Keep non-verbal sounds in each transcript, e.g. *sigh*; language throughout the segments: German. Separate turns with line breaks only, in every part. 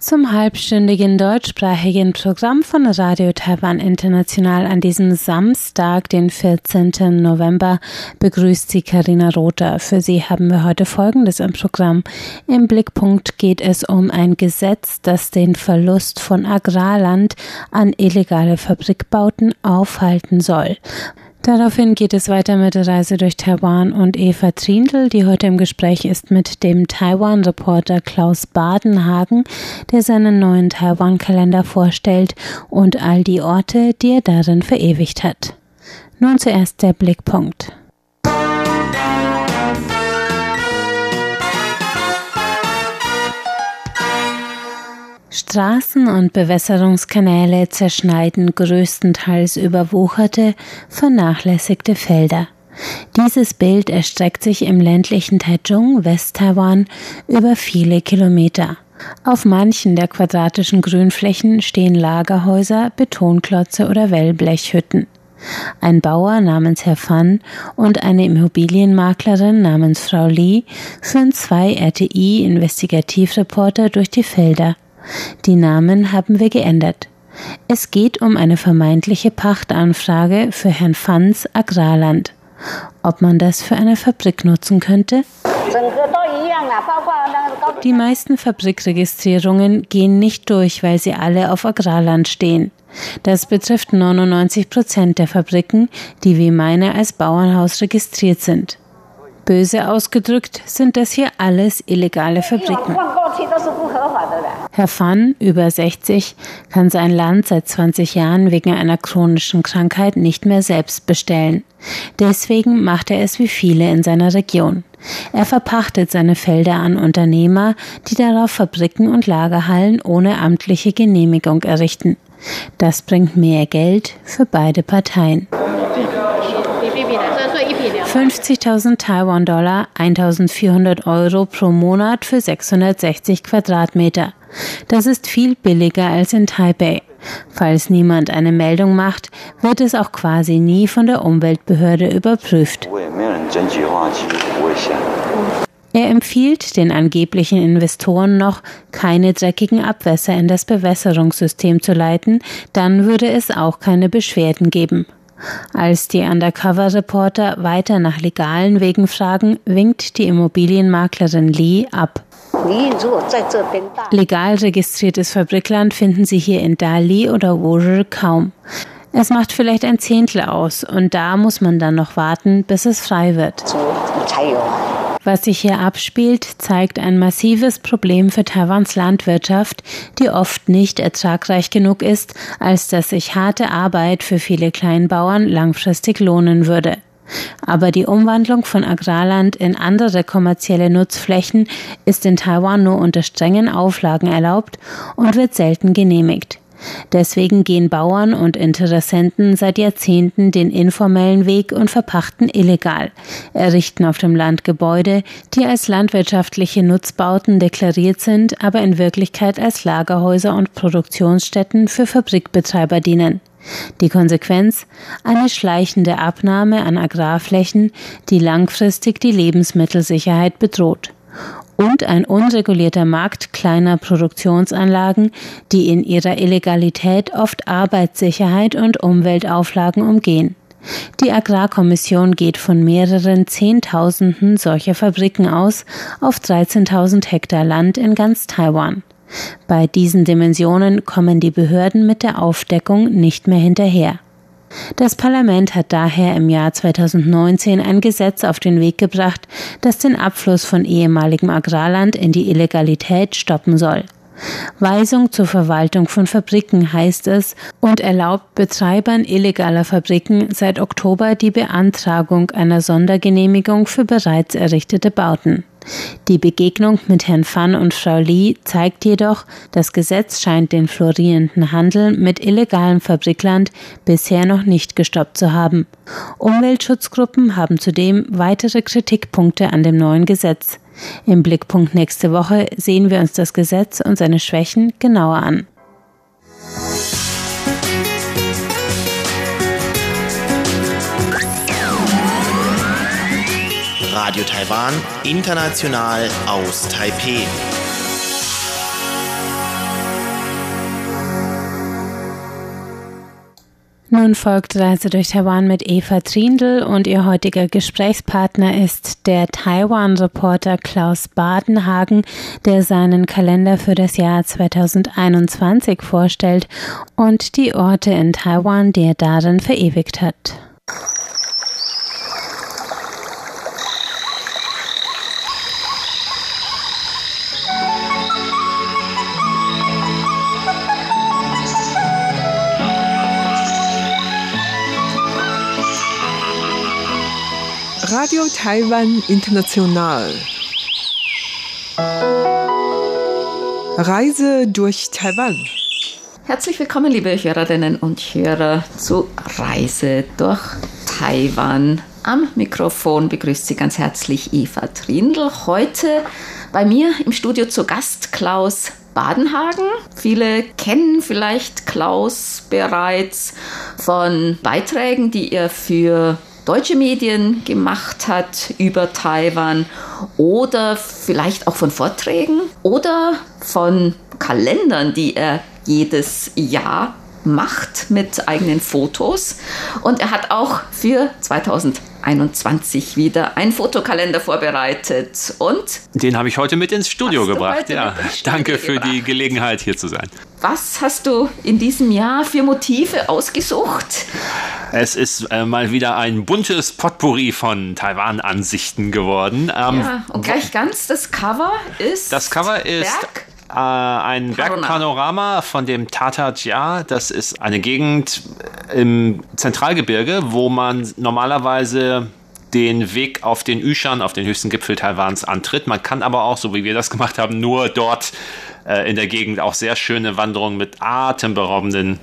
Zum halbstündigen deutschsprachigen Programm von Radio Taiwan International an diesem Samstag, den 14. November, begrüßt sie Karina Rother. Für Sie haben wir heute Folgendes im Programm. Im Blickpunkt geht es um ein Gesetz, das den Verlust von Agrarland an illegale Fabrikbauten aufhalten soll. Daraufhin geht es weiter mit der Reise durch Taiwan und Eva Trindl, die heute im Gespräch ist mit dem Taiwan-Reporter Klaus Badenhagen, der seinen neuen Taiwan-Kalender vorstellt und all die Orte, die er darin verewigt hat. Nun zuerst der Blickpunkt. Straßen und Bewässerungskanäle zerschneiden größtenteils überwucherte, vernachlässigte Felder. Dieses Bild erstreckt sich im ländlichen Taichung, West-Taiwan, über viele Kilometer. Auf manchen der quadratischen Grünflächen stehen Lagerhäuser, Betonklotze oder Wellblechhütten. Ein Bauer namens Herr Fan und eine Immobilienmaklerin namens Frau Lee führen zwei RTI-Investigativreporter durch die Felder. Die Namen haben wir geändert. Es geht um eine vermeintliche Pachtanfrage für Herrn Fans Agrarland. Ob man das für eine Fabrik nutzen könnte? Die meisten Fabrikregistrierungen gehen nicht durch, weil sie alle auf Agrarland stehen. Das betrifft 99 Prozent der Fabriken, die wie meine als Bauernhaus registriert sind. Böse ausgedrückt sind das hier alles illegale Fabriken. Herr Fan, über 60, kann sein Land seit 20 Jahren wegen einer chronischen Krankheit nicht mehr selbst bestellen. Deswegen macht er es wie viele in seiner Region. Er verpachtet seine Felder an Unternehmer, die darauf Fabriken und Lagerhallen ohne amtliche Genehmigung errichten. Das bringt mehr Geld für beide Parteien. 50.000 Taiwan-Dollar, 1.400 Euro pro Monat für 660 Quadratmeter. Das ist viel billiger als in Taipei. Falls niemand eine Meldung macht, wird es auch quasi nie von der Umweltbehörde überprüft. Er empfiehlt den angeblichen Investoren noch, keine dreckigen Abwässer in das Bewässerungssystem zu leiten, dann würde es auch keine Beschwerden geben. Als die Undercover-Reporter weiter nach legalen Wegen fragen, winkt die Immobilienmaklerin Lee ab. Legal registriertes Fabrikland finden Sie hier in Dali oder Wuzhou kaum. Es macht vielleicht ein Zehntel aus und da muss man dann noch warten, bis es frei wird. Was sich hier abspielt, zeigt ein massives Problem für Taiwans Landwirtschaft, die oft nicht ertragreich genug ist, als dass sich harte Arbeit für viele Kleinbauern langfristig lohnen würde. Aber die Umwandlung von Agrarland in andere kommerzielle Nutzflächen ist in Taiwan nur unter strengen Auflagen erlaubt und wird selten genehmigt. Deswegen gehen Bauern und Interessenten seit Jahrzehnten den informellen Weg und verpachten illegal, errichten auf dem Land Gebäude, die als landwirtschaftliche Nutzbauten deklariert sind, aber in Wirklichkeit als Lagerhäuser und Produktionsstätten für Fabrikbetreiber dienen. Die Konsequenz? Eine schleichende Abnahme an Agrarflächen, die langfristig die Lebensmittelsicherheit bedroht und ein unregulierter Markt kleiner Produktionsanlagen, die in ihrer Illegalität oft Arbeitssicherheit und Umweltauflagen umgehen. Die Agrarkommission geht von mehreren Zehntausenden solcher Fabriken aus auf 13.000 Hektar Land in ganz Taiwan. Bei diesen Dimensionen kommen die Behörden mit der Aufdeckung nicht mehr hinterher. Das Parlament hat daher im Jahr 2019 ein Gesetz auf den Weg gebracht, das den Abfluss von ehemaligem Agrarland in die Illegalität stoppen soll. Weisung zur Verwaltung von Fabriken heißt es und erlaubt Betreibern illegaler Fabriken seit Oktober die Beantragung einer Sondergenehmigung für bereits errichtete Bauten. Die Begegnung mit Herrn Fan und Frau Lee zeigt jedoch, das Gesetz scheint den florierenden Handel mit illegalem Fabrikland bisher noch nicht gestoppt zu haben. Umweltschutzgruppen haben zudem weitere Kritikpunkte an dem neuen Gesetz. Im Blickpunkt nächste Woche sehen wir uns das Gesetz und seine Schwächen genauer an.
Radio Taiwan, international aus Taipeh.
Nun folgt Reise durch Taiwan mit Eva Trindl und ihr heutiger Gesprächspartner ist der Taiwan-Reporter Klaus Badenhagen, der seinen Kalender für das Jahr 2021 vorstellt und die Orte in Taiwan, die er darin verewigt hat.
Radio Taiwan International. Reise durch Taiwan.
Herzlich willkommen, liebe Hörerinnen und Hörer, zu Reise durch Taiwan. Am Mikrofon begrüßt Sie ganz herzlich Eva Trindl. Heute bei mir im Studio zu Gast Klaus Badenhagen. Viele kennen vielleicht Klaus bereits von Beiträgen, die er für deutsche Medien gemacht hat über Taiwan oder vielleicht auch von Vorträgen oder von Kalendern, die er jedes Jahr macht mit eigenen Fotos. Und er hat auch für 2021 wieder einen Fotokalender vorbereitet. Und
den habe ich heute mit ins Studio gebracht. Ja, Studio danke für gebracht. die Gelegenheit hier zu sein.
Was hast du in diesem Jahr für Motive ausgesucht?
Es ist äh, mal wieder ein buntes Potpourri von Taiwan-Ansichten geworden.
Ähm, ja, und gleich ganz das Cover ist.
Das Cover ist. Berg? Äh, ein Bergpanorama von dem Tata Jia. Das ist eine Gegend im Zentralgebirge, wo man normalerweise den Weg auf den Yushan, auf den höchsten Gipfel Taiwans, antritt. Man kann aber auch, so wie wir das gemacht haben, nur dort äh, in der Gegend auch sehr schöne Wanderungen mit atemberaubenden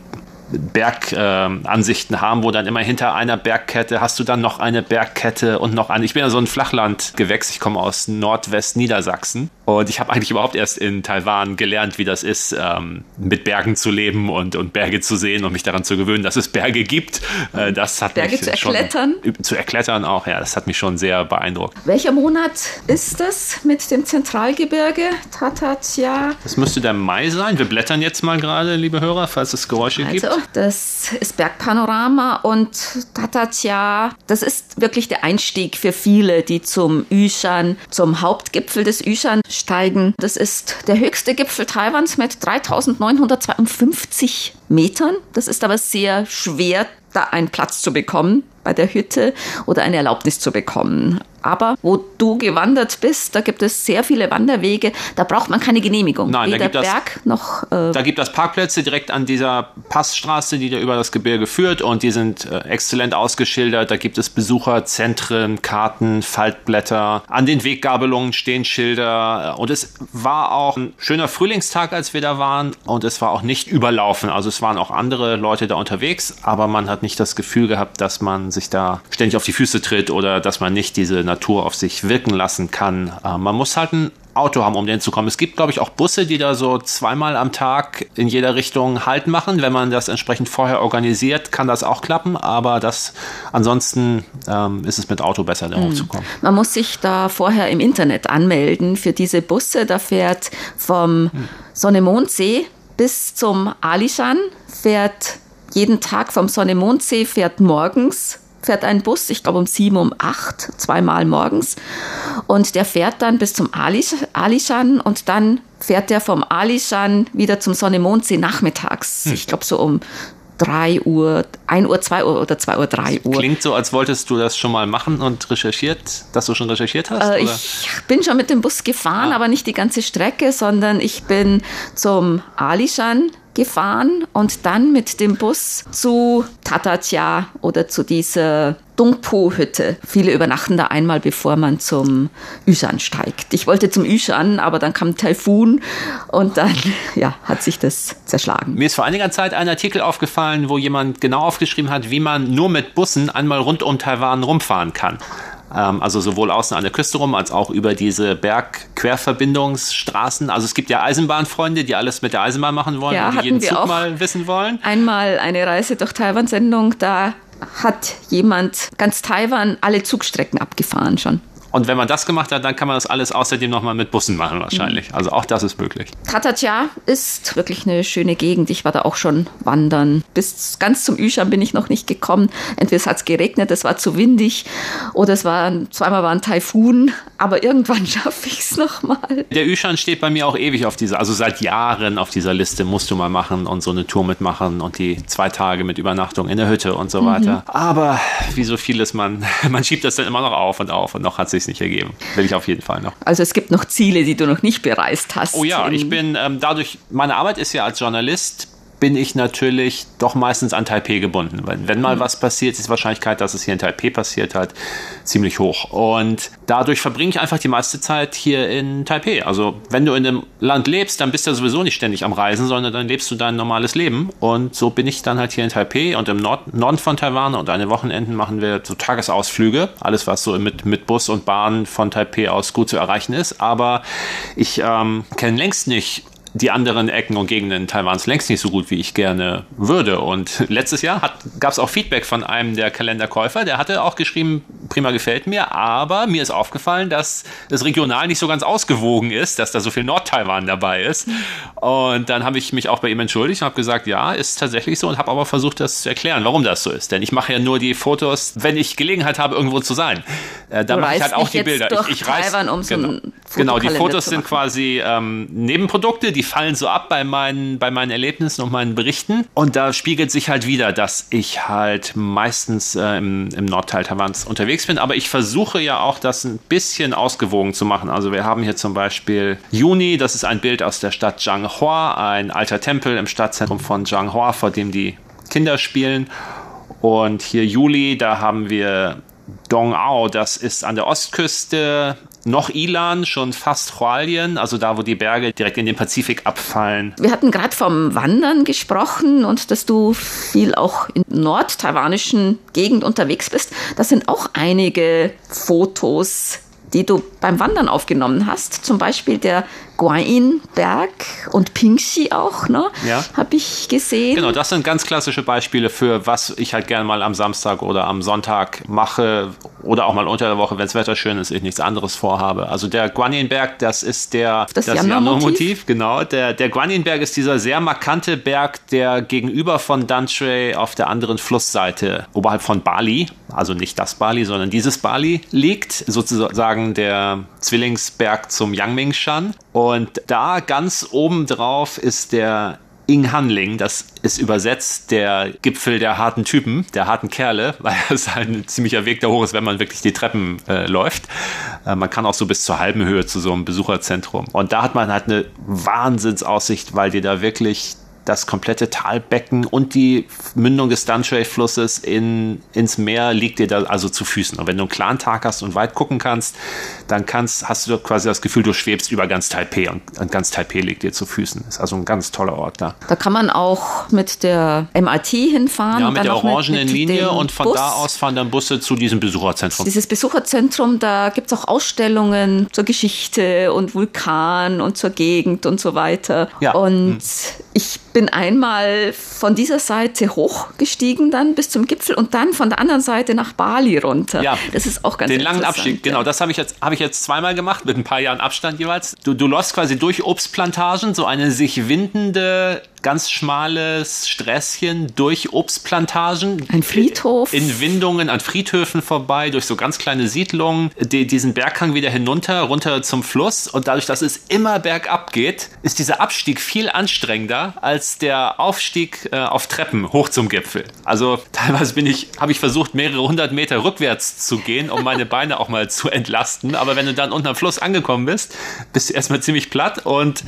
Bergansichten äh, haben, wo dann immer hinter einer Bergkette hast du dann noch eine Bergkette und noch eine. Ich bin ja so ein Flachlandgewächs, ich komme aus Nordwest-Niedersachsen und ich habe eigentlich überhaupt erst in Taiwan gelernt, wie das ist, ähm, mit Bergen zu leben und, und Berge zu sehen und mich daran zu gewöhnen, dass es Berge gibt. Äh, das hat
Berge mich zu erklettern?
Schon, zu erklettern auch, ja, das hat mich schon sehr beeindruckt.
Welcher Monat ist das mit dem Zentralgebirge, Tatatia?
Das müsste der Mai sein. Wir blättern jetzt mal gerade, liebe Hörer, falls es Geräusche
also,
gibt.
Das ist Bergpanorama und Tatatia, das ist wirklich der Einstieg für viele, die zum Yushan, zum Hauptgipfel des Yushan steigen. Das ist der höchste Gipfel Taiwans mit 3952 Metern. Das ist aber sehr schwer, da einen Platz zu bekommen bei der Hütte oder eine Erlaubnis zu bekommen. Aber wo du gewandert bist, da gibt es sehr viele Wanderwege, da braucht man keine Genehmigung.
Nein,
Weder
da gibt
Berg
das,
noch.
Äh da gibt es Parkplätze direkt an dieser Passstraße, die da über das Gebirge führt und die sind äh, exzellent ausgeschildert. Da gibt es Besucherzentren, Karten, Faltblätter. An den Weggabelungen stehen Schilder und es war auch ein schöner Frühlingstag, als wir da waren und es war auch nicht überlaufen. Also es waren auch andere Leute da unterwegs, aber man hat nicht das Gefühl gehabt, dass man sich da ständig auf die Füße tritt oder dass man nicht diese Natur auf sich wirken lassen kann. Äh, man muss halt ein Auto haben, um den zu kommen. Es gibt, glaube ich, auch Busse, die da so zweimal am Tag in jeder Richtung Halt machen. Wenn man das entsprechend vorher organisiert, kann das auch klappen. Aber das ansonsten ähm, ist es mit Auto besser, da mhm. hochzukommen.
Man muss sich da vorher im Internet anmelden für diese Busse. Da fährt vom hm. Sonne-Mondsee bis zum Alishan fährt jeden Tag vom Sonne-Mondsee fährt morgens fährt ein Bus, ich glaube um sieben, um acht, zweimal morgens. Und der fährt dann bis zum Alishan und dann fährt der vom Alishan wieder zum Sonne-Mondsee nachmittags. Hm. Ich glaube so um 3 Uhr, 1 Uhr, 2 Uhr oder 2 Uhr, 3 Uhr.
Klingt so, als wolltest du das schon mal machen und recherchiert, dass du schon recherchiert hast?
Äh, ich bin schon mit dem Bus gefahren, ah. aber nicht die ganze Strecke, sondern ich bin zum Alishan gefahren und dann mit dem Bus zu Tatatia oder zu dieser Dongpo-Hütte. Viele übernachten da einmal, bevor man zum Yushan steigt. Ich wollte zum Yushan, aber dann kam Taifun und dann *laughs* ja, hat sich das zerschlagen.
Mir ist vor einiger Zeit ein Artikel aufgefallen, wo jemand genau aufgeschrieben hat, wie man nur mit Bussen einmal rund um Taiwan rumfahren kann. Ähm, also sowohl außen an der Küste rum als auch über diese Bergquerverbindungsstraßen. Also es gibt ja Eisenbahnfreunde, die alles mit der Eisenbahn machen wollen
ja,
und die jeden Zug mal wissen wollen.
Einmal eine Reise durch Taiwan-Sendung, da hat jemand ganz Taiwan alle Zugstrecken abgefahren schon.
Und wenn man das gemacht hat, dann kann man das alles außerdem nochmal mit Bussen machen wahrscheinlich. Also auch das ist möglich.
Katatja ist wirklich eine schöne Gegend. Ich war da auch schon wandern. Bis ganz zum Üschan bin ich noch nicht gekommen. Entweder hat es geregnet, es war zu windig oder es war zweimal war ein Taifun. Aber irgendwann *laughs* schaffe ich es nochmal.
Der Üschan steht bei mir auch ewig auf dieser, also seit Jahren auf dieser Liste musst du mal machen und so eine Tour mitmachen und die zwei Tage mit Übernachtung in der Hütte und so weiter. Mhm. Aber wie so vieles, man, *laughs* man schiebt das dann immer noch auf und auf und noch hat sich nicht ergeben. Will ich auf jeden Fall noch.
Also es gibt noch Ziele, die du noch nicht bereist hast.
Oh ja, ich bin ähm, dadurch, meine Arbeit ist ja als Journalist bin ich natürlich doch meistens an Taipei gebunden. Weil wenn mal mhm. was passiert, ist die Wahrscheinlichkeit, dass es hier in Taipei passiert hat, ziemlich hoch. Und dadurch verbringe ich einfach die meiste Zeit hier in Taipei. Also wenn du in einem Land lebst, dann bist du sowieso nicht ständig am Reisen, sondern dann lebst du dein normales Leben. Und so bin ich dann halt hier in Taipei und im Nord Norden von Taiwan. Und an den Wochenenden machen wir so Tagesausflüge. Alles, was so mit, mit Bus und Bahn von Taipei aus gut zu erreichen ist. Aber ich ähm, kenne längst nicht die anderen Ecken und Gegenden Taiwans längst nicht so gut, wie ich gerne würde. Und letztes Jahr gab es auch Feedback von einem der Kalenderkäufer, der hatte auch geschrieben, prima gefällt mir, aber mir ist aufgefallen, dass es regional nicht so ganz ausgewogen ist, dass da so viel Nord-Taiwan dabei ist. Und dann habe ich mich auch bei ihm entschuldigt und habe gesagt, ja, ist tatsächlich so und habe aber versucht, das zu erklären, warum das so ist. Denn ich mache ja nur die Fotos, wenn ich Gelegenheit habe, irgendwo zu sein.
Äh, da mache ich halt auch die Bilder.
ich, ich reise, Taiwan, um genau, so genau, die Fotos sind quasi ähm, Nebenprodukte, die fallen so ab bei meinen, bei meinen Erlebnissen und meinen Berichten. Und da spiegelt sich halt wieder, dass ich halt meistens äh, im, im Nordteil Taiwans unterwegs bin. Aber ich versuche ja auch, das ein bisschen ausgewogen zu machen. Also wir haben hier zum Beispiel Juni, das ist ein Bild aus der Stadt Zhanghua, ein alter Tempel im Stadtzentrum von Zhanghua, vor dem die Kinder spielen. Und hier Juli, da haben wir Dongao, das ist an der Ostküste noch Ilan, schon fast Hualien, also da, wo die Berge direkt in den Pazifik abfallen.
Wir hatten gerade vom Wandern gesprochen und dass du viel auch in nordtaiwanischen Gegend unterwegs bist. Das sind auch einige Fotos die du beim Wandern aufgenommen hast. Zum Beispiel der Guayin-Berg und Pingxi auch, ne?
Ja.
Habe ich gesehen.
Genau, das sind ganz klassische Beispiele für was ich halt gerne mal am Samstag oder am Sonntag mache oder auch mal unter der Woche, wenn das Wetter schön ist, ich nichts anderes vorhabe. Also der Guanyin-Berg, das ist der
das, das Yano-Motiv.
Genau, der, der Guanyin-Berg ist dieser sehr markante Berg, der gegenüber von Danshui auf der anderen Flussseite, oberhalb von Bali, also nicht das Bali, sondern dieses Bali liegt, sozusagen der Zwillingsberg zum Yangmingshan. Und da ganz oben drauf ist der Ing Hanling, das ist übersetzt der Gipfel der harten Typen, der harten Kerle, *laughs* weil es halt ein ziemlicher Weg da hoch ist, wenn man wirklich die Treppen äh, läuft. Äh, man kann auch so bis zur halben Höhe zu so einem Besucherzentrum. Und da hat man halt eine Wahnsinnsaussicht, weil die da wirklich das komplette Talbecken und die Mündung des Danshui-Flusses in, ins Meer liegt dir da also zu Füßen. Und wenn du einen klaren Tag hast und weit gucken kannst, dann kannst, hast du quasi das Gefühl, du schwebst über ganz Taipei und, und ganz Taipei liegt dir zu Füßen. Ist also ein ganz toller Ort da.
Da kann man auch mit der MRT hinfahren.
Ja, mit der orangenen mit, mit Linie und von Bus. da aus fahren dann Busse zu diesem Besucherzentrum.
Dieses Besucherzentrum, da gibt es auch Ausstellungen zur Geschichte und Vulkan und zur Gegend und so weiter. Ja. Und hm. ich bin einmal von dieser Seite hochgestiegen dann bis zum Gipfel und dann von der anderen Seite nach Bali runter.
Ja, das ist auch ganz Den langen Abstieg, genau, das habe ich jetzt habe ich jetzt zweimal gemacht mit ein paar Jahren Abstand jeweils. Du, du läufst quasi durch Obstplantagen, so eine sich windende ganz schmales Sträßchen durch Obstplantagen.
Ein Friedhof.
In Windungen an Friedhöfen vorbei, durch so ganz kleine Siedlungen, die, diesen Berghang wieder hinunter, runter zum Fluss. Und dadurch, dass es immer bergab geht, ist dieser Abstieg viel anstrengender als der Aufstieg äh, auf Treppen hoch zum Gipfel. Also teilweise bin ich, habe ich versucht, mehrere hundert Meter rückwärts zu gehen, um meine *laughs* Beine auch mal zu entlasten. Aber wenn du dann unten am Fluss angekommen bist, bist du erstmal ziemlich platt und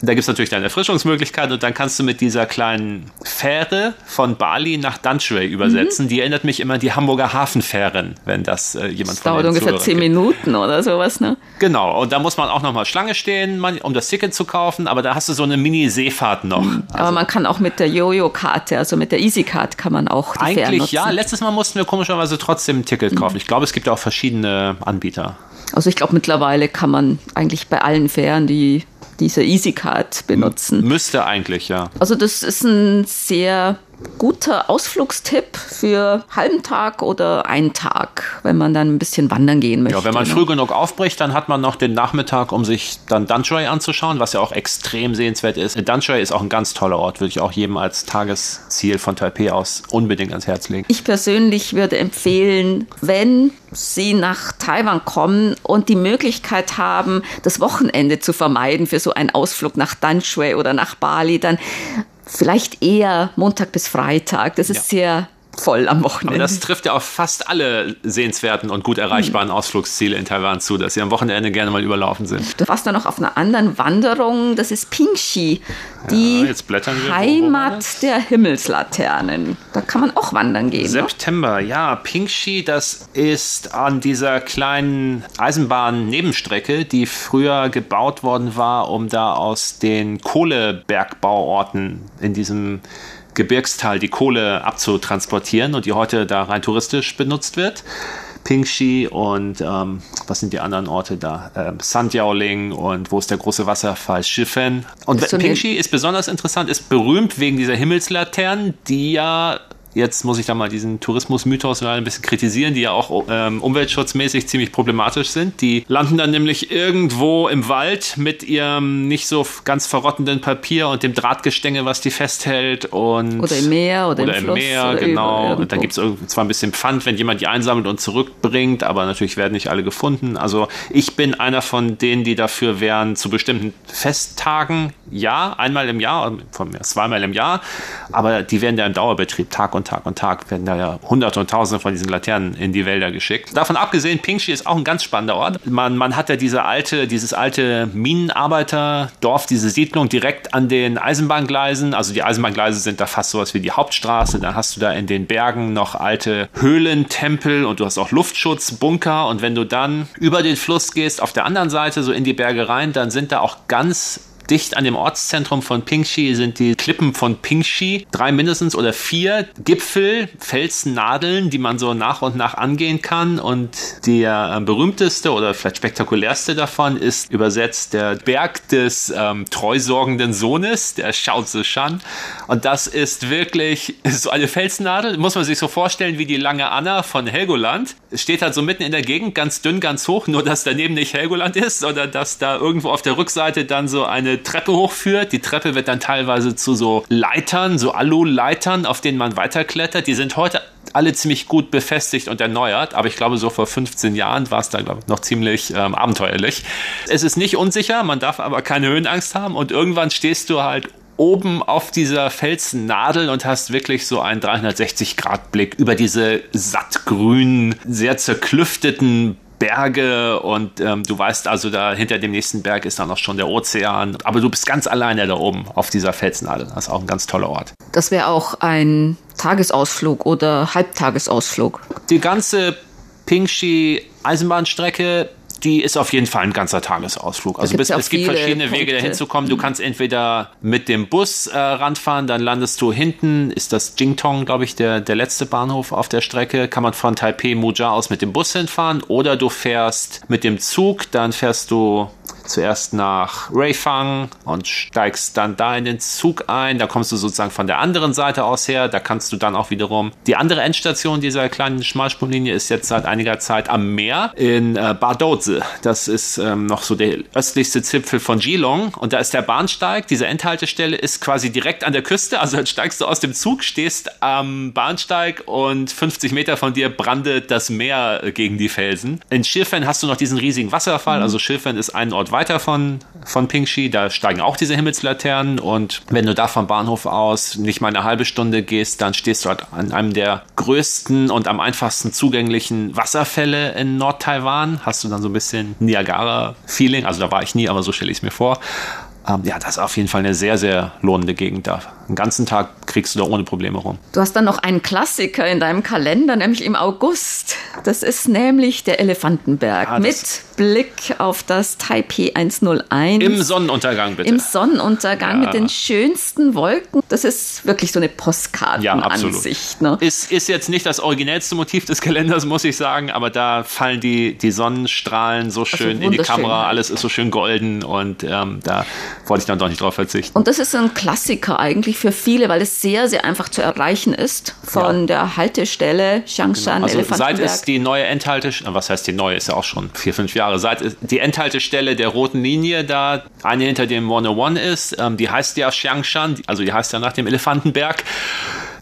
da gibt es natürlich dann Erfrischungsmöglichkeiten und dann kannst du mit dieser kleinen Fähre von Bali nach Danshui übersetzen. Mhm. Die erinnert mich immer an die Hamburger Hafenfähren, wenn das äh, jemand
das von dauert ungefähr zehn Minuten oder sowas, ne?
Genau, und da muss man auch nochmal Schlange stehen, um das Ticket zu kaufen, aber da hast du so eine Mini-Seefahrt noch. Mhm.
Also aber man kann auch mit der Jojo-Karte, also mit der Easy-Card kann man auch
die Eigentlich ja, letztes Mal mussten wir komischerweise trotzdem ein Ticket kaufen. Mhm. Ich glaube, es gibt auch verschiedene Anbieter.
Also ich glaube, mittlerweile kann man eigentlich bei allen Fähren die diese EasyCard benutzen.
Müsste eigentlich, ja.
Also das ist ein sehr guter Ausflugstipp für halben Tag oder einen Tag, wenn man dann ein bisschen wandern gehen möchte.
Ja, wenn man
ne?
früh genug aufbricht, dann hat man noch den Nachmittag, um sich dann Danshui anzuschauen, was ja auch extrem sehenswert ist. Danshui ist auch ein ganz toller Ort, würde ich auch jedem als Tagesziel von Taipei aus unbedingt ans Herz legen.
Ich persönlich würde empfehlen, wenn Sie nach Taiwan kommen und die Möglichkeit haben, das Wochenende zu vermeiden für so einen Ausflug nach Danshui oder nach Bali, dann vielleicht eher Montag bis Freitag. Das ist ja. sehr voll am Wochenende.
Aber das trifft ja auf fast alle sehenswerten und gut erreichbaren hm. Ausflugsziele in Taiwan zu, dass sie am Wochenende gerne mal überlaufen sind.
Du warst da noch auf einer anderen Wanderung, das ist Pingxi, die ja, Heimat der Himmelslaternen. Da kann man auch wandern gehen. Ne?
September, ne? ja. Pingxi, das ist an dieser kleinen Eisenbahn-Nebenstrecke, die früher gebaut worden war, um da aus den Kohlebergbauorten in diesem Gebirgstal die Kohle abzutransportieren und die heute da rein touristisch benutzt wird. Pingxi und ähm, was sind die anderen Orte da? Ähm, Sanjiaoling und wo ist der große Wasserfall? Shifen. Und Pingxi ist besonders interessant, ist berühmt wegen dieser Himmelslaternen, die ja Jetzt muss ich da mal diesen Tourismusmythos ein bisschen kritisieren, die ja auch ähm, umweltschutzmäßig ziemlich problematisch sind. Die landen dann nämlich irgendwo im Wald mit ihrem nicht so ganz verrottenden Papier und dem Drahtgestänge, was die festhält. Und
oder im Meer oder,
oder
im,
im
Fluss
Meer,
oder
genau. Und da gibt es zwar ein bisschen Pfand, wenn jemand die einsammelt und zurückbringt, aber natürlich werden nicht alle gefunden. Also ich bin einer von denen, die dafür wären, zu bestimmten Festtagen, ja, einmal im Jahr, von mir zweimal im Jahr, aber die werden ja im Dauerbetrieb, Tag und Tag und Tag werden da ja Hunderte und Tausende von diesen Laternen in die Wälder geschickt. Davon abgesehen, Pingxi ist auch ein ganz spannender Ort. Man, man hat ja diese alte, dieses alte Minenarbeiterdorf, diese Siedlung direkt an den Eisenbahngleisen. Also die Eisenbahngleise sind da fast sowas wie die Hauptstraße. Dann hast du da in den Bergen noch alte Höhlentempel und du hast auch Luftschutzbunker. Und wenn du dann über den Fluss gehst, auf der anderen Seite, so in die Berge rein, dann sind da auch ganz Dicht an dem Ortszentrum von Pingxi sind die Klippen von Pingxi. Drei mindestens oder vier Gipfel, Felsnadeln, die man so nach und nach angehen kann. Und der äh, berühmteste oder vielleicht spektakulärste davon ist übersetzt der Berg des ähm, treusorgenden Sohnes, der Shao Shan. Und das ist wirklich *laughs* so eine Felsnadel, muss man sich so vorstellen wie die lange Anna von Helgoland. Steht halt so mitten in der Gegend, ganz dünn, ganz hoch, nur dass daneben nicht Helgoland ist, sondern dass da irgendwo auf der Rückseite dann so eine Treppe hochführt. Die Treppe wird dann teilweise zu so Leitern, so Alu-Leitern, auf denen man weiterklettert. Die sind heute alle ziemlich gut befestigt und erneuert, aber ich glaube, so vor 15 Jahren war es da ich, noch ziemlich ähm, abenteuerlich. Es ist nicht unsicher, man darf aber keine Höhenangst haben und irgendwann stehst du halt oben auf dieser Felsnadel und hast wirklich so einen 360-Grad-Blick über diese sattgrünen, sehr zerklüfteten Berge und ähm, du weißt also, da hinter dem nächsten Berg ist dann auch schon der Ozean. Aber du bist ganz alleine da oben auf dieser Felsnadel. Das ist auch ein ganz toller Ort.
Das wäre auch ein Tagesausflug oder Halbtagesausflug.
Die ganze Pingxi Eisenbahnstrecke die ist auf jeden Fall ein ganzer Tagesausflug. Also bis, es gibt verschiedene Punkte. Wege dahin zu kommen. Du kannst entweder mit dem Bus äh, ranfahren, dann landest du hinten, ist das Jingtong, glaube ich, der, der letzte Bahnhof auf der Strecke. Kann man von Taipei Mujia aus mit dem Bus hinfahren oder du fährst mit dem Zug, dann fährst du zuerst nach Reifang und steigst dann da in den Zug ein. Da kommst du sozusagen von der anderen Seite aus her. Da kannst du dann auch wiederum. Die andere Endstation dieser kleinen Schmalspurlinie ist jetzt seit einiger Zeit am Meer in äh, Badozi. Das ist ähm, noch so der östlichste Zipfel von Geelong. Und da ist der Bahnsteig. Diese Endhaltestelle ist quasi direkt an der Küste. Also dann steigst du aus dem Zug, stehst am Bahnsteig und 50 Meter von dir brandet das Meer gegen die Felsen. In Schirfen hast du noch diesen riesigen Wasserfall. Mhm. Also Schirfen ist ein Ort weiter von, von Pingxi. Da steigen auch diese Himmelslaternen und wenn du da vom Bahnhof aus nicht mal eine halbe Stunde gehst, dann stehst du halt an einem der größten und am einfachsten zugänglichen Wasserfälle in Nord-Taiwan. Hast du dann so ein bisschen Niagara-Feeling. Also da war ich nie, aber so stelle ich es mir vor. Ähm, ja, das ist auf jeden Fall eine sehr, sehr lohnende Gegend da. Den ganzen Tag kriegst du da ohne Probleme rum.
Du hast dann noch einen Klassiker in deinem Kalender, nämlich im August. Das ist nämlich der Elefantenberg
ja,
mit Blick auf das Taipei 101.
Im Sonnenuntergang, bitte.
Im Sonnenuntergang
Ja.
mit den schönsten Wolken. Das ist wirklich so eine
Ja.
Postkartenansicht. ne?
Ist, ist jetzt nicht das originellste Motiv des Kalenders, muss ich sagen, aber da fallen die, die Sonnenstrahlen so schön in die Kamera,
ja.
alles ist so schön golden und ähm, da wollte ich dann doch nicht drauf verzichten.
Und das ist ein Klassiker eigentlich für viele, weil es sehr, sehr einfach zu erreichen ist. Von der Haltestelle Xiangshan,
Also seit
Elefantenberg.
es die neue Endhaltestelle, was heißt die neue, ist ja auch schon vier, fünf Jahre, seit es die Endhaltestelle der roten Linie da, eine hinter dem 101 ist, ähm, die heißt ja Xiangshan, also die heißt ja nach dem Elefantenberg,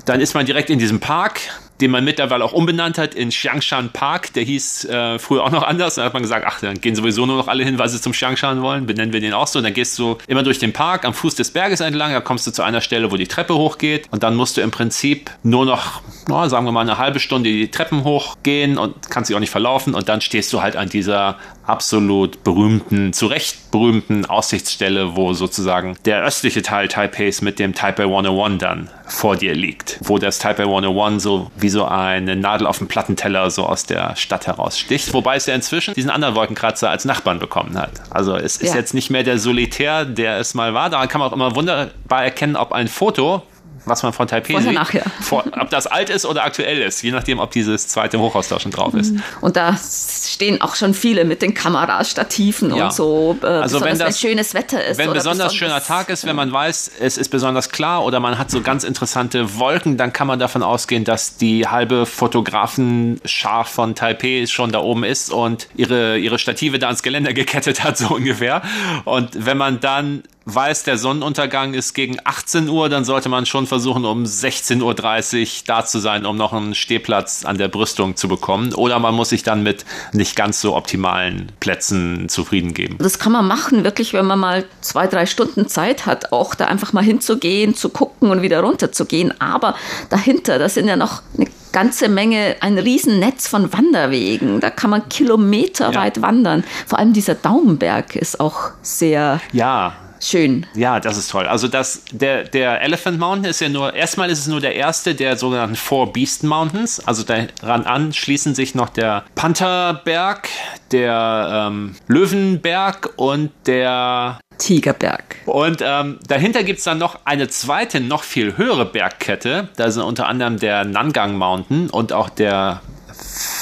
dann ist man direkt in diesem Park, den man mittlerweile auch umbenannt hat in Xiangshan Park. Der hieß äh, früher auch noch anders. Dann hat man gesagt, ach, dann gehen sowieso nur noch alle hin, weil sie zum Xiangshan wollen. Benennen wir den auch so. Und dann gehst du immer durch den Park am Fuß des Berges entlang. Da kommst du zu einer Stelle, wo die Treppe hochgeht. Und dann musst du im Prinzip nur noch, na, sagen wir mal, eine halbe Stunde die Treppen hochgehen und kannst dich auch nicht verlaufen. Und dann stehst du halt an dieser absolut berühmten, zu Recht berühmten Aussichtsstelle, wo sozusagen der östliche Teil Taipeis mit dem Taipei 101 dann vor dir liegt. Wo das Taipei 101 so wie so eine Nadel auf dem Plattenteller so aus der Stadt heraussticht. Wobei es ja inzwischen diesen anderen Wolkenkratzer als Nachbarn bekommen hat. Also es ist
Ja.
jetzt nicht mehr der Solitär, der es mal war. Daran kann man auch immer wunderbar erkennen, ob ein Foto was man von Taipei
Vorher,
sieht,
nachher.
vor, ob das alt ist oder aktuell ist, je nachdem, ob dieses zweite Hochhaus da schon drauf ist.
Und da stehen auch schon viele mit den Kameras, Stativen
Ja.
und so. Äh,
Also wenn
besonders,
das-
schönes Wetter ist.
Wenn
oder
besonders schöner Tag ist, wenn man weiß, es ist besonders klar oder man hat so ganz interessante Wolken, dann kann man davon ausgehen, dass die halbe Fotografenschar von Taipei schon da oben ist und ihre, ihre Stative da ans Geländer gekettet hat, *laughs* so ungefähr. Und wenn man dann weiß, der Sonnenuntergang ist gegen 18 Uhr, dann sollte man schon versuchen, um 16.30 Uhr da zu sein, um noch einen Stehplatz an der Brüstung zu bekommen. Oder man muss sich dann mit nicht ganz so optimalen Plätzen zufrieden geben.
Das kann man machen, wirklich, wenn man mal zwei, drei Stunden Zeit hat, auch da einfach mal hinzugehen, zu gucken und wieder runter zu gehen. Aber dahinter, das sind ja noch eine ganze Menge, ein Riesennetz von Wanderwegen. Da kann man kilometerweit
Ja.
wandern. Vor allem dieser Daumenberg ist auch sehr
Ja,
schön.
Ja, das ist toll. Also das, der, der Elephant Mountain ist ja nur, erstmal ist es nur der erste der sogenannten Four Beast Mountains. Also daran an schließen sich noch der Pantherberg, der ähm, Löwenberg und der
Tigerberg.
und ähm, dahinter gibt es dann noch eine zweite, noch viel höhere Bergkette. Da sind unter anderem der Nangang Mountain und auch der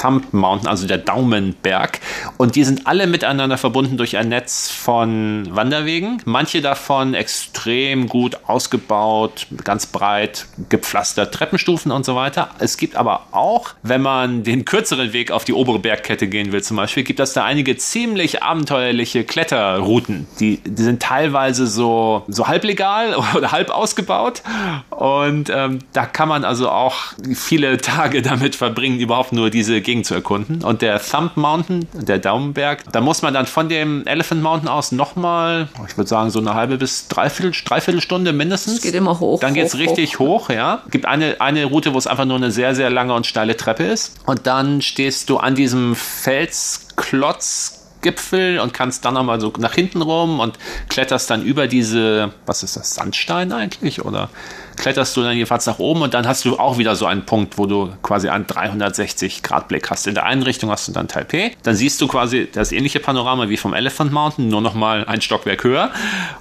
Thumb Mountain, also der Daumenberg. Und die sind alle miteinander verbunden durch ein Netz von Wanderwegen. Manche davon extrem gut ausgebaut, ganz breit gepflastert, Treppenstufen und so weiter. Es gibt aber auch, wenn man den kürzeren Weg auf die obere Bergkette gehen will zum Beispiel, gibt es da einige ziemlich abenteuerliche Kletterrouten. Die, die sind teilweise so, so halblegal *laughs* oder halb ausgebaut. Und ähm, da kann man also auch viele Tage damit verbringen, überhaupt nur diese Gegend zu erkunden. Und der Thumb Mountain, der Daumenberg, da muss man dann von dem Elephant Mountain aus nochmal, ich würde sagen, so eine halbe bis dreiviertel, dreiviertel Stunde mindestens.
Es geht immer hoch.
Dann geht's
hoch,
richtig hoch. ja. Gibt eine, eine Route, wo es einfach nur eine sehr, sehr lange und steile Treppe ist. Und dann stehst du an diesem Felsklotz. Gipfel und kannst dann nochmal so nach hinten rum und kletterst dann über diese, was ist das, Sandstein eigentlich? Oder kletterst du dann jedenfalls nach oben und dann hast du auch wieder so einen Punkt, wo du quasi einen 360-Grad-Blick hast. In der einen Richtung hast du dann Taipei, dann siehst du quasi das ähnliche Panorama wie vom Elephant Mountain, nur nochmal ein Stockwerk höher.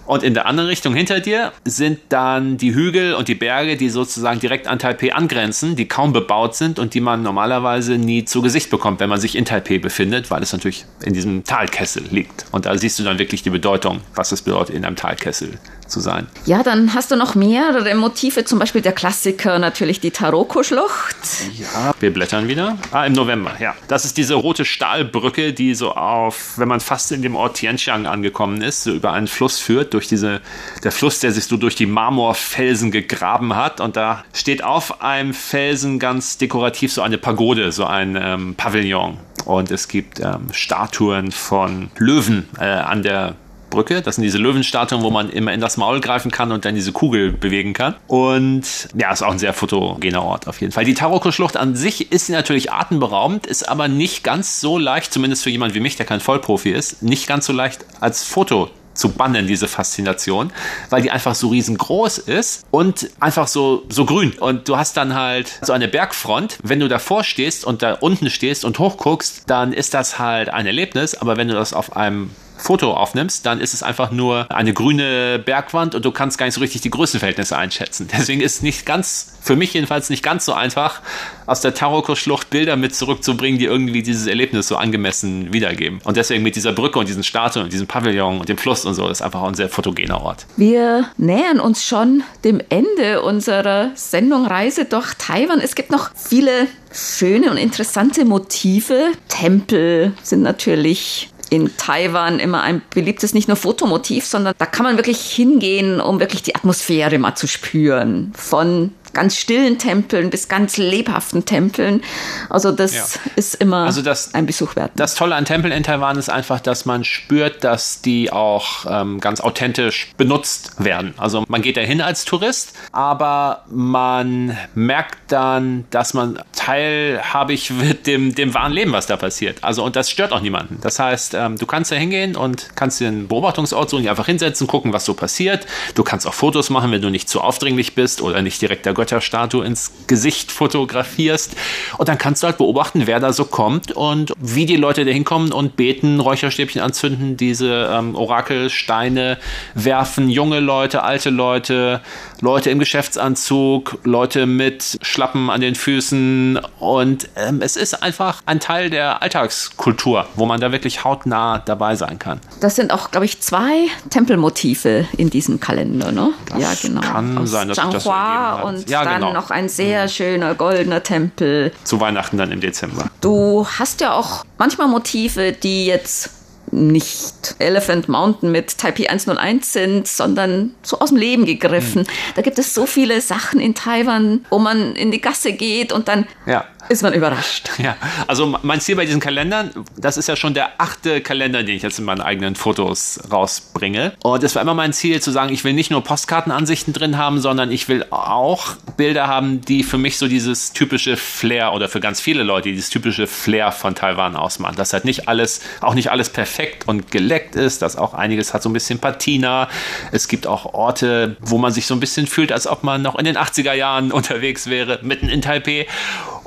Und in der anderen Richtung hinter dir sind dann die Hügel und die Berge, die sozusagen direkt an Taipei angrenzen, die kaum bebaut sind und die man normalerweise nie zu Gesicht bekommt, wenn man sich in Taipei befindet, weil es natürlich in diesem Talkessel liegt. Und da siehst du dann wirklich die Bedeutung, was es bedeutet, in einem Talkessel zu sein.
Ja, dann hast du noch mehrere Motive, zum Beispiel der Klassiker natürlich die Taroko-Schlucht.
Ja, wir blättern wieder. Ah, im November, ja. Das ist diese rote Stahlbrücke, die so auf, wenn man fast in dem Ort Tianxiang angekommen ist, so über einen Fluss führt, durch diese, der Fluss, der sich so durch die Marmorfelsen gegraben hat. Und da steht auf einem Felsen ganz dekorativ so eine Pagode, so ein ähm, Pavillon. Und es gibt ähm, Statuen von Löwen äh, an der Brücke. Das sind diese Löwenstatuen, wo man immer in das Maul greifen kann und dann diese Kugel bewegen kann. Und ja, ist auch ein sehr fotogener Ort auf jeden Fall. Die Taroko-Schlucht an sich ist natürlich atemberaubend, ist aber nicht ganz so leicht, zumindest für jemanden wie mich, der kein Vollprofi ist, nicht ganz so leicht als Foto zu bannen, diese Faszination, weil die einfach so riesengroß ist und einfach so, so grün. Und du hast dann halt so eine Bergfront. Wenn du davor stehst und da unten stehst und hochguckst, dann ist das halt ein Erlebnis. Aber wenn du das auf einem Foto aufnimmst, dann ist es einfach nur eine grüne Bergwand und du kannst gar nicht so richtig die Größenverhältnisse einschätzen. *laughs* Deswegen ist nicht ganz, für mich jedenfalls nicht ganz so einfach, aus der Taroko-Schlucht Bilder mit zurückzubringen, die irgendwie dieses Erlebnis so angemessen wiedergeben. Und deswegen mit dieser Brücke und diesen Statuen und diesem Pavillon und dem Fluss und so ist einfach auch ein sehr fotogener Ort.
Wir nähern uns schon dem Ende unserer Sendung Reise durch Taiwan. Es gibt noch viele schöne und interessante Motive. Tempel sind natürlich in Taiwan immer ein beliebtes nicht nur Fotomotiv, sondern da kann man wirklich hingehen, um wirklich die Atmosphäre mal zu spüren. Von ganz stillen Tempeln bis ganz lebhaften Tempeln. Also das ja. ist immer also das, ein Besuch wert.
Das Tolle an Tempeln in Taiwan ist einfach, dass man spürt, dass die auch ähm, ganz authentisch benutzt werden. Also man geht dahin als Tourist, aber man merkt dann, dass man teilhabig wird dem, dem wahren Leben, was da passiert. Also und das stört auch niemanden. Das heißt, ähm, du kannst da hingehen und kannst dir einen Beobachtungsort suchen, einfach hinsetzen, gucken, was so passiert. Du kannst auch Fotos machen, wenn du nicht zu aufdringlich bist oder nicht direkt der Götterstatue ins Gesicht fotografierst. Und dann kannst du halt beobachten, wer da so kommt und wie die Leute da hinkommen und beten, Räucherstäbchen anzünden, diese ähm, Orakelsteine werfen, junge Leute, alte Leute, Leute im Geschäftsanzug, Leute mit Schlappen an den Füßen. Und ähm, es ist einfach ein Teil der Alltagskultur, wo man da wirklich hautnah dabei sein kann.
Das sind auch, glaube ich, zwei Tempelmotive in diesem Kalender, ne?
Das ja, genau. Kann Aus sein, dass Zhanghua das
so und ja, dann genau. noch ein sehr mhm. schöner goldener Tempel.
Zu Weihnachten dann im Dezember.
Du hast ja auch manchmal Motive, die jetzt nicht Elephant Mountain mit Taipei 101 sind, sondern so aus dem Leben gegriffen. Mhm. Da gibt es so viele Sachen in Taiwan, wo man in die Gasse geht und dann ja ist man überrascht.
Ja, also mein Ziel bei diesen Kalendern, das ist ja schon der achte Kalender, den ich jetzt in meinen eigenen Fotos rausbringe. Und es war immer mein Ziel zu sagen, ich will nicht nur Postkartenansichten drin haben, sondern ich will auch Bilder haben, die für mich so dieses typische Flair oder für ganz viele Leute dieses typische Flair von Taiwan ausmachen. Dass halt nicht alles, auch nicht alles perfekt und geleckt ist, dass auch einiges hat so ein bisschen Patina. Es gibt auch Orte, wo man sich so ein bisschen fühlt, als ob man noch in den 80er Jahren *laughs* unterwegs wäre, mitten in Taipei.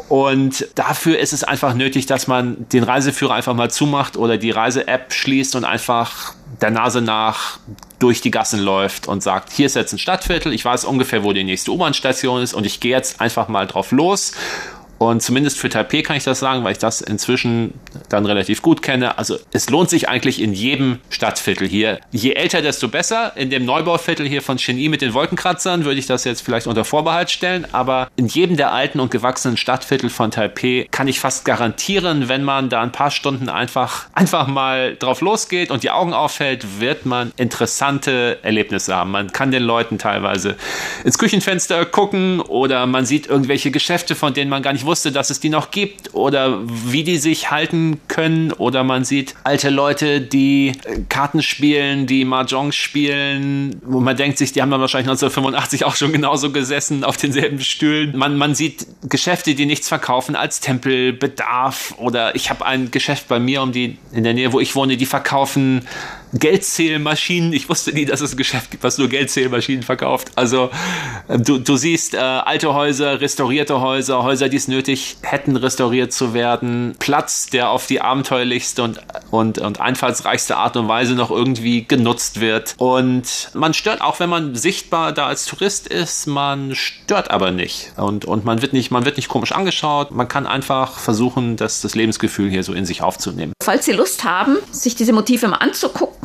Und dafür ist es einfach nötig, dass man den Reiseführer einfach mal zumacht oder die Reise-App schließt und einfach der Nase nach durch die Gassen läuft und sagt, hier ist jetzt ein Stadtviertel, ich weiß ungefähr, wo die nächste U-Bahn-Station ist und ich gehe jetzt einfach mal drauf los und zumindest für Taipei kann ich das sagen, weil ich das inzwischen dann relativ gut kenne. Also es lohnt sich eigentlich in jedem Stadtviertel hier. Je älter, desto besser. In dem Neubauviertel hier von Cheni mit den Wolkenkratzern würde ich das jetzt vielleicht unter Vorbehalt stellen. Aber in jedem der alten und gewachsenen Stadtviertel von Taipei kann ich fast garantieren, wenn man da ein paar Stunden einfach, einfach mal drauf losgeht und die Augen aufhält, wird man interessante Erlebnisse haben. Man kann den Leuten teilweise ins Küchenfenster gucken oder man sieht irgendwelche Geschäfte, von denen man gar nicht wusste, dass es die noch gibt oder wie die sich halten können. Oder man sieht alte Leute, die äh, Karten spielen, die Mahjong spielen, wo man denkt sich, die haben dann wahrscheinlich 1985 auch schon genauso gesessen auf denselben Stühlen. Man, man sieht Geschäfte, die nichts verkaufen als Tempelbedarf. Oder ich habe ein Geschäft bei mir um die in der Nähe, wo ich wohne, die verkaufen Geldzählmaschinen. Ich wusste nie, dass es ein Geschäft gibt, was nur Geldzählmaschinen verkauft. Also äh, du, du siehst äh, alte Häuser, restaurierte Häuser, Häuser, die es nötig hätten, restauriert zu werden. Platz, der auf die abenteuerlichste und, und, und einfallsreichste Art und Weise noch irgendwie genutzt wird. Und man stört auch, wenn man sichtbar da als Tourist ist, man stört aber nicht. Und, und man wird nicht, man wird nicht komisch angeschaut. Man kann einfach versuchen, das, das Lebensgefühl hier so in sich aufzunehmen.
Falls Sie Lust haben, sich diese Motive mal anzugucken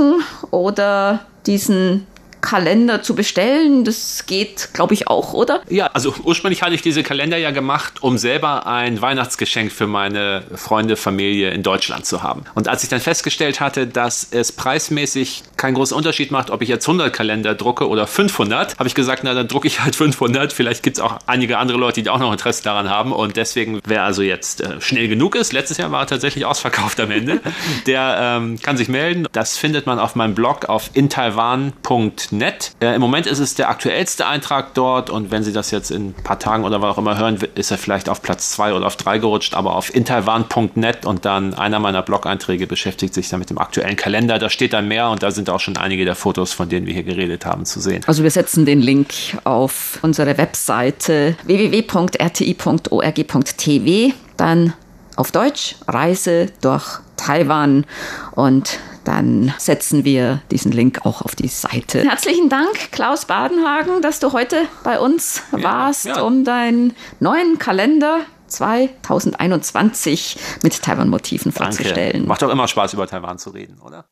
oder diesen Kalender zu bestellen. Das geht, glaube ich, auch, oder?
Ja, also ursprünglich hatte ich diese Kalender ja gemacht, um selber ein Weihnachtsgeschenk für meine Freunde, Familie in Deutschland zu haben. Und als ich dann festgestellt hatte, dass es preismäßig keinen großen Unterschied macht, ob ich jetzt 100 Kalender drucke oder 500, habe ich gesagt, na dann drucke ich halt 500. Vielleicht gibt es auch einige andere Leute, die auch noch Interesse daran haben. Und deswegen, wer also jetzt äh, schnell genug ist, letztes Jahr war er tatsächlich ausverkauft am Ende, *laughs* der ähm, kann sich melden. Das findet man auf meinem Blog auf intaiwan.de taiwan.net. Äh, Im Moment ist es der aktuellste Eintrag dort und wenn Sie das jetzt in ein paar Tagen oder was auch immer hören, ist er vielleicht auf Platz 2 oder auf 3 gerutscht, aber auf intaiwan.net und dann einer meiner Blog-Einträge beschäftigt sich dann mit dem aktuellen Kalender. Da steht dann mehr und da sind auch schon einige der Fotos, von denen wir hier geredet haben, zu sehen.
Also wir setzen den Link auf unsere Webseite www.rti.org.tv, dann auf Deutsch Reise durch Taiwan und dann setzen wir diesen Link auch auf die Seite. Herzlichen Dank, Klaus Badenhagen, dass du heute bei uns warst, ja. um deinen neuen Kalender 2021 mit Taiwan-Motiven vorzustellen.
Macht doch immer Spaß, über Taiwan zu reden, oder?